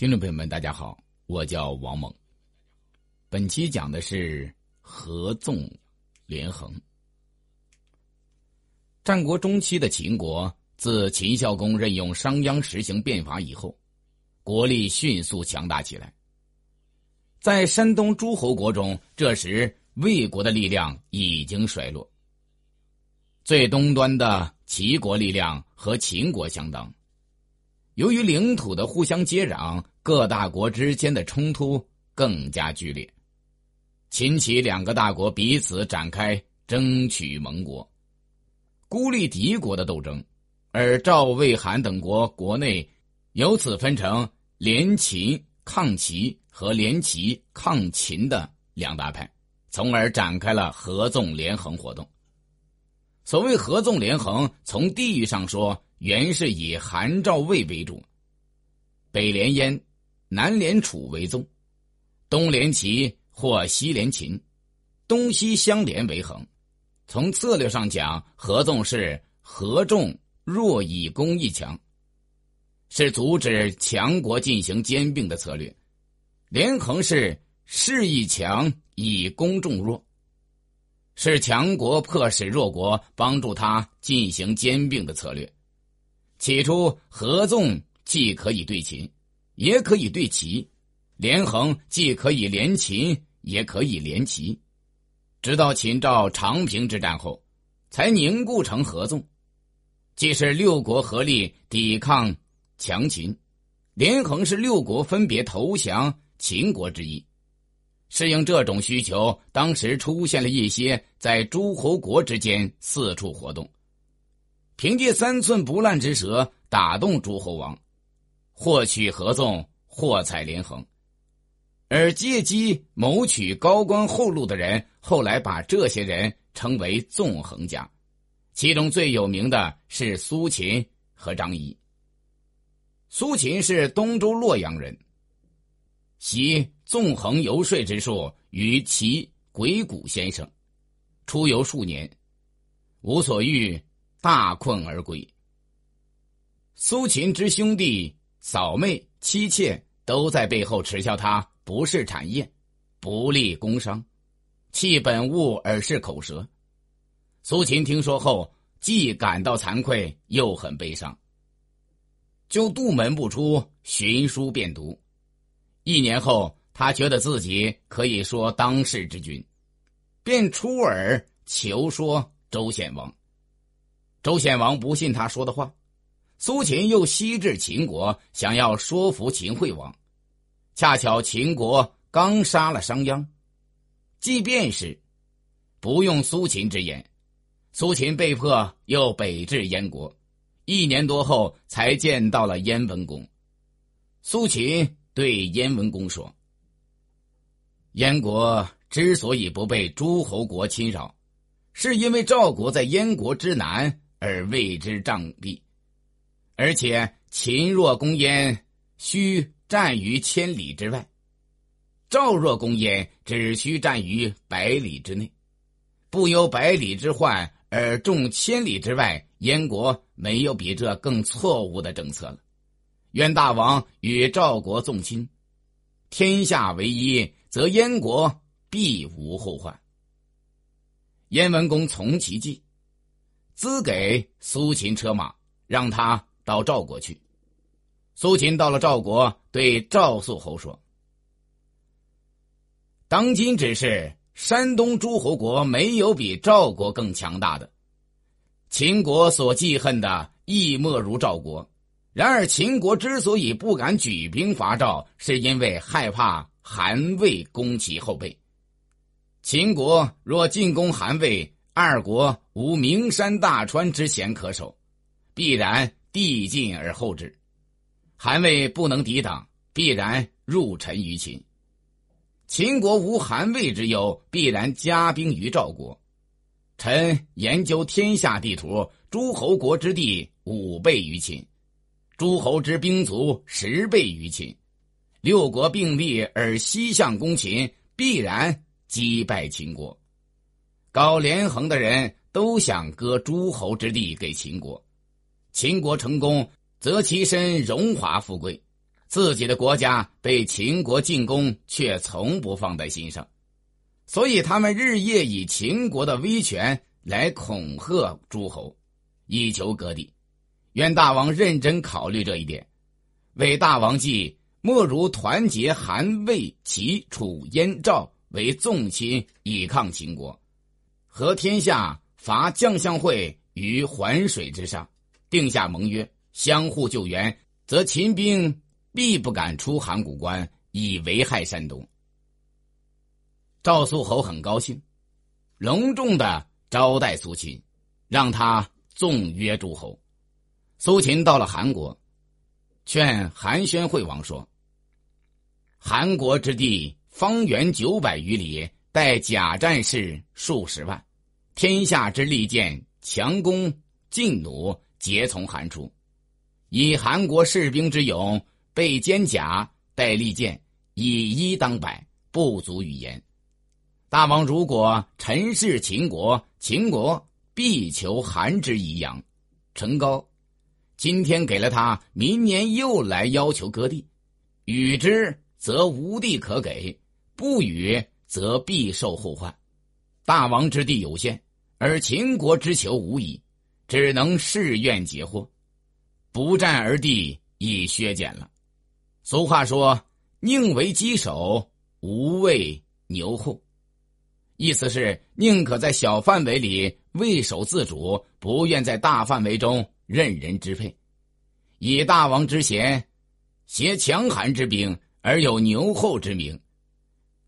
听众朋友们，大家好，我叫王猛。本期讲的是合纵连横。战国中期的秦国，自秦孝公任用商鞅实行变法以后，国力迅速强大起来。在山东诸侯国中，这时魏国的力量已经衰落。最东端的齐国力量和秦国相当。由于领土的互相接壤，各大国之间的冲突更加剧烈。秦齐两个大国彼此展开争取盟国、孤立敌国的斗争，而赵、魏、韩等国国内由此分成联秦抗齐和联齐抗秦的两大派，从而展开了合纵连横活动。所谓合纵连横，从地域上说。原是以韩赵魏为主，北连燕，南连楚为宗，东连齐或西连秦，东西相连为横。从策略上讲，合纵是合众弱以攻一强，是阻止强国进行兼并的策略；连横是势一强以攻众弱，是强国迫使弱国帮助他进行兼并的策略。起初，合纵既可以对秦，也可以对齐；连横既可以连秦，也可以连齐。直到秦赵长平之战后，才凝固成合纵，既是六国合力抵抗强秦，连横是六国分别投降秦国之意。适应这种需求，当时出现了一些在诸侯国之间四处活动。凭借三寸不烂之舌打动诸侯王，获取合纵，获采连横，而借机谋取高官厚禄的人，后来把这些人称为纵横家。其中最有名的是苏秦和张仪。苏秦是东周洛阳人，习纵横游说之术与齐鬼谷先生，出游数年，无所欲。大困而归。苏秦之兄弟、嫂妹、妻妾都在背后耻笑他不是产业，不利工商，弃本物而是口舌。苏秦听说后，既感到惭愧，又很悲伤，就杜门不出，寻书便读。一年后，他觉得自己可以说当世之君，便出尔求说周显王。周显王不信他说的话，苏秦又西至秦国，想要说服秦惠王。恰巧秦国刚杀了商鞅，即便是不用苏秦之言，苏秦被迫又北至燕国，一年多后才见到了燕文公。苏秦对燕文公说：“燕国之所以不被诸侯国侵扰，是因为赵国在燕国之南。”而为之障壁，而且秦若攻燕，须战于千里之外；赵若攻燕，只需战于百里之内。不忧百里之患，而重千里之外。燕国没有比这更错误的政策了。愿大王与赵国纵亲，天下为一，则燕国必无后患。燕文公从其计。资给苏秦车马，让他到赵国去。苏秦到了赵国，对赵肃侯说：“当今之事，山东诸侯国没有比赵国更强大的。秦国所记恨的亦莫如赵国。然而秦国之所以不敢举兵伐赵，是因为害怕韩魏攻其后背。秦国若进攻韩魏，二国。”无名山大川之险可守，必然地进而后至。韩魏不能抵挡，必然入陈于秦。秦国无韩魏之忧，必然加兵于赵国。臣研究天下地图，诸侯国之地五倍于秦，诸侯之兵卒十倍于秦。六国并立而西向攻秦，必然击败秦国。搞连横的人。都想割诸侯之地给秦国，秦国成功，则其身荣华富贵；自己的国家被秦国进攻，却从不放在心上，所以他们日夜以秦国的威权来恐吓诸侯，以求割地。愿大王认真考虑这一点，为大王计，莫如团结韩、魏、齐、楚、燕、赵为纵亲，以抗秦国，和天下伐将相会于环水之上，定下盟约，相互救援，则秦兵。必不敢出函谷关，以危害山东。赵肃侯很高兴，隆重的招待苏秦，让他纵约诸侯。苏秦到了韩国，劝韩宣惠王说：“韩国之地方圆九百余里，带甲战士数十万，天下之利剑、强弓、劲弩，皆从韩出。以韩国士兵之勇。”备坚甲，带利剑，以一当百，不足语言。大王如果陈氏秦国，秦国必求韩之以养。陈高，今天给了他，明年又来要求割地，与之则无地可给，不与则必受后患。大王之地有限，而秦国之求无已，只能誓愿解惑，不战而地已削减了。俗话说：“宁为鸡首，无为牛后。”意思是宁可在小范围里畏守自主，不愿在大范围中任人支配。以大王之贤，挟强悍之兵而有牛后之名，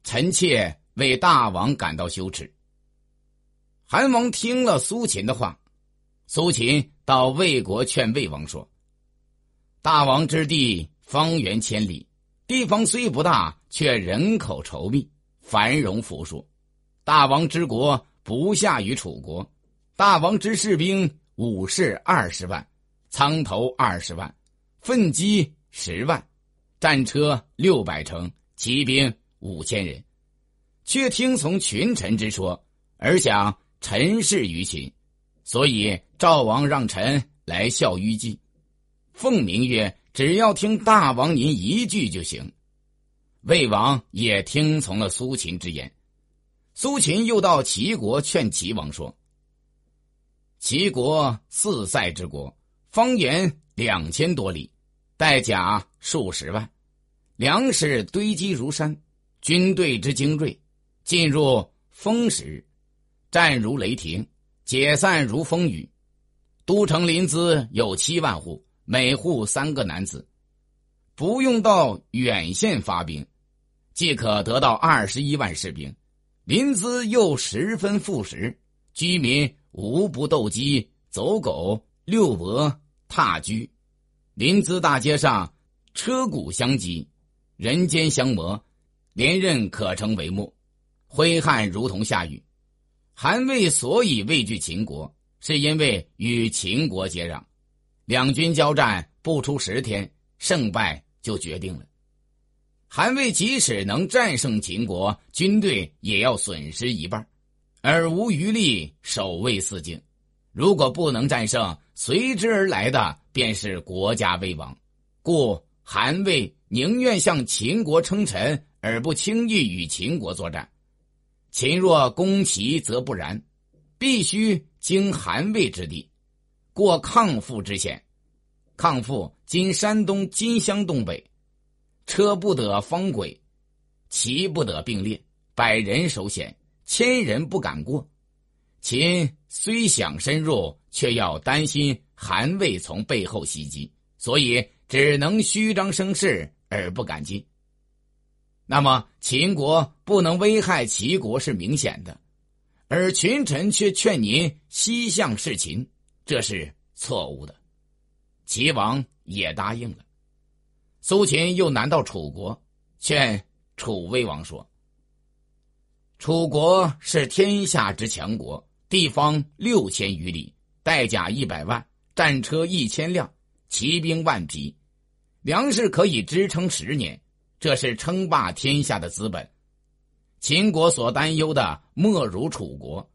臣妾为大王感到羞耻。韩王听了苏秦的话，苏秦到魏国劝魏王说：“大王之地。”方圆千里，地方虽不大，却人口稠密，繁荣富庶。大王之国不下于楚国，大王之士兵武士二十万，苍头二十万，奋击十万，战车六百乘，骑兵五千人，却听从群臣之说，而想陈氏于秦，所以赵王让臣来效虞姬，奉明曰。只要听大王您一句就行。魏王也听从了苏秦之言。苏秦又到齐国劝齐王说：“齐国四塞之国，方圆两千多里，带甲数十万，粮食堆积如山，军队之精锐，进入风时，战如雷霆，解散如风雨。都城临淄有七万户。”每户三个男子，不用到远县发兵，即可得到二十一万士兵。临淄又十分富实，居民无不斗鸡、走狗、遛鹅、踏驹。临淄大街上车鼓相击，人间相磨，连刃可成帷幕，挥汗如同下雨。韩魏所以畏惧秦国，是因为与秦国接壤。两军交战不出十天，胜败就决定了。韩魏即使能战胜秦国，军队也要损失一半，而无余力守卫四境。如果不能战胜，随之而来的便是国家危亡。故韩魏宁愿向秦国称臣，而不轻易与秦国作战。秦若攻齐，则不然，必须经韩魏之地。过抗父之险，抗父今山东金乡东北，车不得方轨，骑不得并列，百人守险，千人不敢过。秦虽想深入，却要担心韩魏从背后袭击，所以只能虚张声势而不敢进。那么秦国不能危害齐国是明显的，而群臣却劝您西向事秦。这是错误的，齐王也答应了。苏秦又南到楚国，劝楚威王说：“楚国是天下之强国，地方六千余里，带甲一百万，战车一千辆，骑兵万匹，粮食可以支撑十年，这是称霸天下的资本。秦国所担忧的莫如楚国，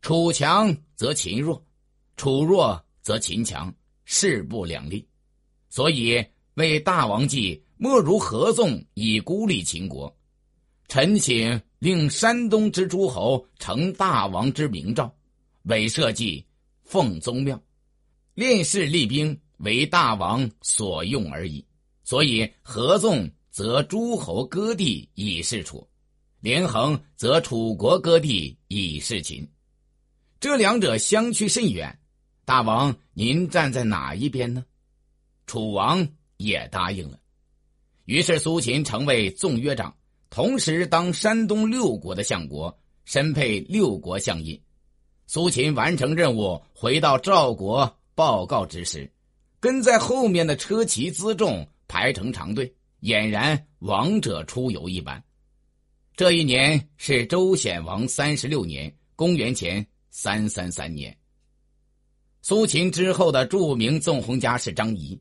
楚强则秦弱。”楚弱则秦强，势不两立，所以为大王计，莫如合纵以孤立秦国。臣请令山东之诸侯承大王之明诏，委社稷，奉宗庙，练士立兵，为大王所用而已。所以合纵则诸侯割地以示楚，连横则楚国割地以示秦。这两者相去甚远，大王您站在哪一边呢？楚王也答应了。于是苏秦成为纵约长。同时，当山东六国的相国，身配六国相印。苏秦完成任务，回到赵国报告之时，跟在后面的车骑辎重排成长队，俨然王者出游一般。这一年是周显王三十六年，公元前三三三年。苏秦之后的著名纵横家是张仪，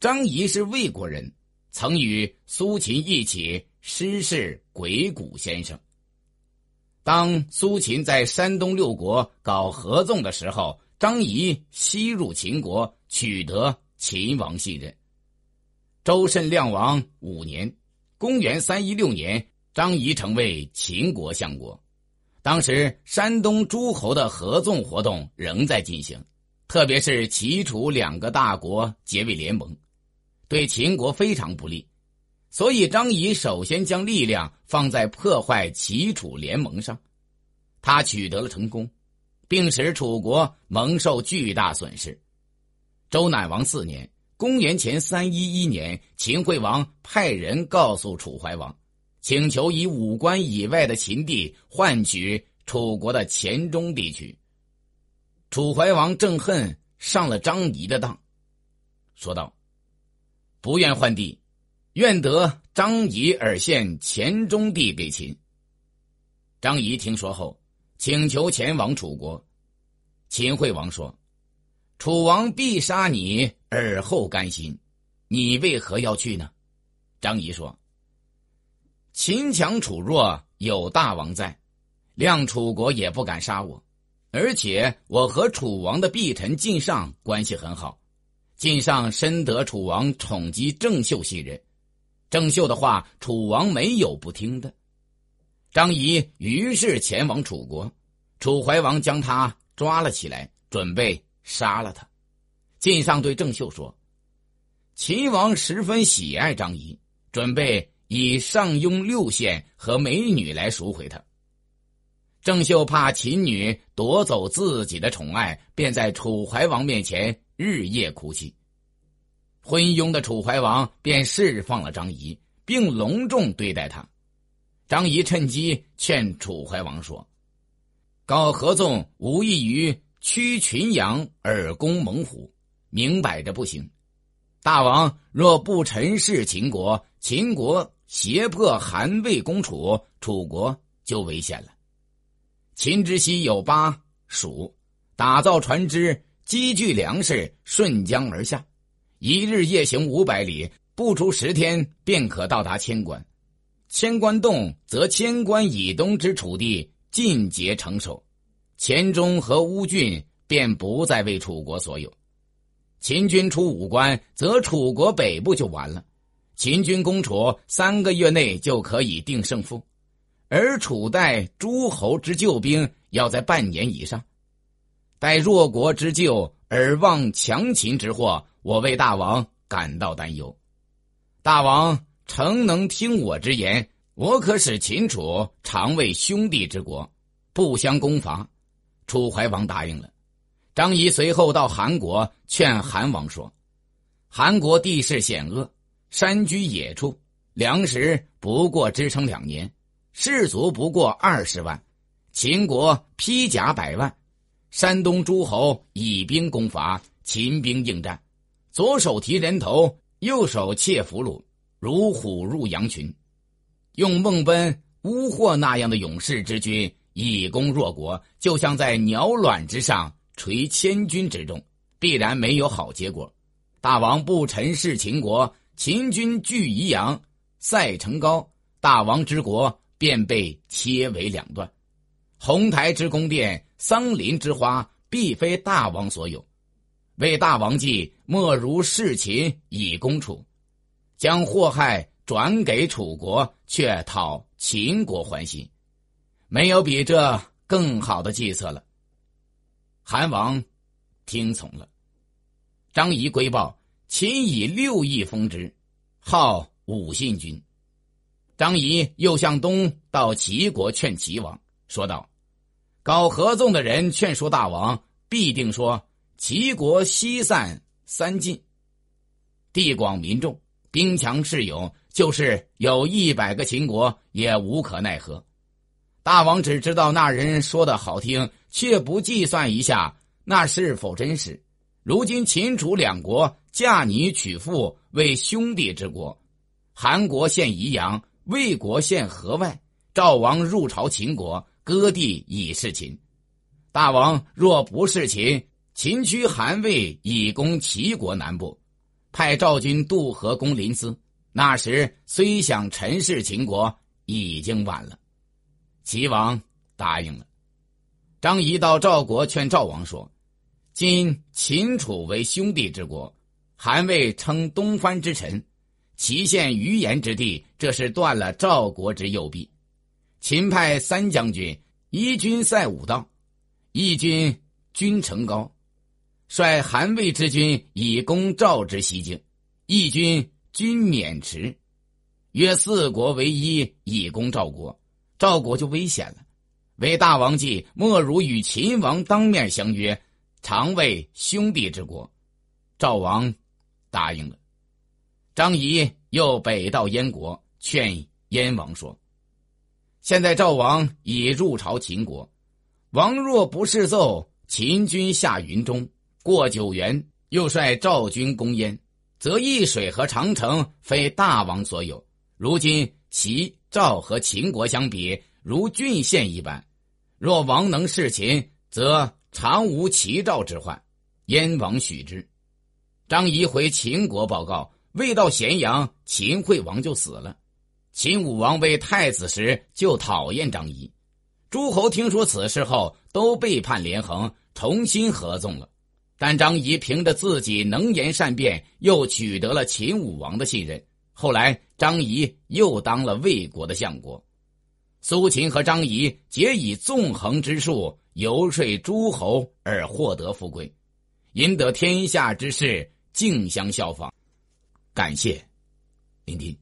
张仪是魏国人，曾与苏秦一起。师事鬼谷先生。当苏秦在山东六国搞合纵的时候，张仪西入秦国，取得秦王信任。周慎亮王五年（公元三一六年），张仪成为秦国相国。当时山东诸侯的合纵活动仍在进行，特别是齐楚两个大国结为联盟，对秦国非常不利。所以，张仪首先将力量放在破坏齐楚联盟上，他取得了成功，并使楚国蒙受巨大损失。周赧王四年（公元前三一一年），秦惠王派人告诉楚怀王，请求以五关以外的秦地换取楚国的黔中地区。楚怀王正恨上了张仪的当，说道：“不愿换地。”愿得张仪而献黔中地给秦。张仪听说后，请求前往楚国。秦惠王说：“楚王必杀你，而后甘心。你为何要去呢？”张仪说：“秦强楚弱，有大王在，谅楚国也不敢杀我。而且我和楚王的婢臣晋上关系很好，晋上深得楚王宠姬郑袖信任。”郑袖的话，楚王没有不听的。张仪于是前往楚国，楚怀王将他抓了起来，准备杀了他。晋上对郑袖说：“秦王十分喜爱张仪，准备以上庸六县和美女来赎回他。”郑袖怕秦女夺走自己的宠爱，便在楚怀王面前日夜哭泣。昏庸的楚怀王便释放了张仪，并隆重对待他。张仪趁机劝楚怀王说：“搞合纵无异于驱群羊而攻猛虎，明摆着不行。大王若不陈氏秦国，秦国胁迫韩魏攻楚，楚国就危险了。秦之西有巴蜀，打造船只，积聚粮食，顺江而下。”一日夜行五百里，不出十天便可到达千关。千关动，则千关以东之楚地尽皆成守，黔中和乌郡便不再为楚国所有。秦军出武关，则楚国北部就完了。秦军攻楚，三个月内就可以定胜负，而楚待诸侯之救兵要在半年以上。待弱国之救而望强秦之祸。我为大王感到担忧，大王诚能听我之言，我可使秦楚常为兄弟之国，不相攻伐。楚怀王答应了。张仪随后到韩国劝韩王说：“韩国地势险恶，山居野处，粮食不过支撑两年，士卒不过二十万，秦国披甲百万，山东诸侯以兵攻伐，秦兵应战。”左手提人头，右手窃俘虏，如虎入羊群。用孟奔、乌霍那样的勇士之军以攻弱国，就像在鸟卵之上垂千钧之重，必然没有好结果。大王不陈氏秦国，秦军据宜阳、塞城高，大王之国便被切为两段。红台之宫殿、桑林之花，必非大王所有。为大王计，莫如弑秦以攻楚。将祸害转给楚国，却讨秦国欢心，没有比这更好的计策了。韩王听从了。张仪归报，秦以六亿封之，号武信君。张仪又向东到齐国劝齐王，说道：“搞合纵的人劝说大王，必定说齐国西散三晋，地广民众，兵强势勇，就是有一百个秦国也无可奈何。大王只知道那人说的好听，却不计算一下那是否真实。如今秦楚两国嫁女娶妇为兄弟之国，韩国献宜阳，魏国献河外。赵王入朝秦国，割地以事秦。大王若不是秦，秦驱韩魏以攻齐国南部。派赵军渡河攻临淄，那时虽想陈氏秦国，已经晚了。齐王答应了。张仪到赵国劝赵王说：“今秦楚为兄弟之国，韩魏称东藩之臣，齐县余言之地，这是断了赵国之右臂。秦派三将军，一军塞武道，一军军城高。”率韩魏之军以攻赵之西境，义军军渑池，约四国为一，以攻赵国。赵国就危险了。为大王计，莫如与秦王当面相约，常为兄弟之国。赵王答应了。张仪又北到燕国，劝燕王说：“现在赵王已入朝秦国，王若不示奏，秦军下云中。”过九原，又率赵军攻燕，则易水和长城非大王所有。如今齐、赵和秦国相比，如郡县一般。若王能事秦，则常无齐赵之患。燕王许之。张仪回秦国报告，未到咸阳，秦惠王就死了。秦武王为太子时就讨厌张仪，诸侯听说此事后，都背叛连横，重新合纵了。但张仪凭着自己能言善辩，又取得了秦武王的信任。后来，张仪又当了魏国的相国。苏秦和张仪皆以纵横之术游说诸侯而获得富贵，赢得天下之士竞相效仿。感谢聆听。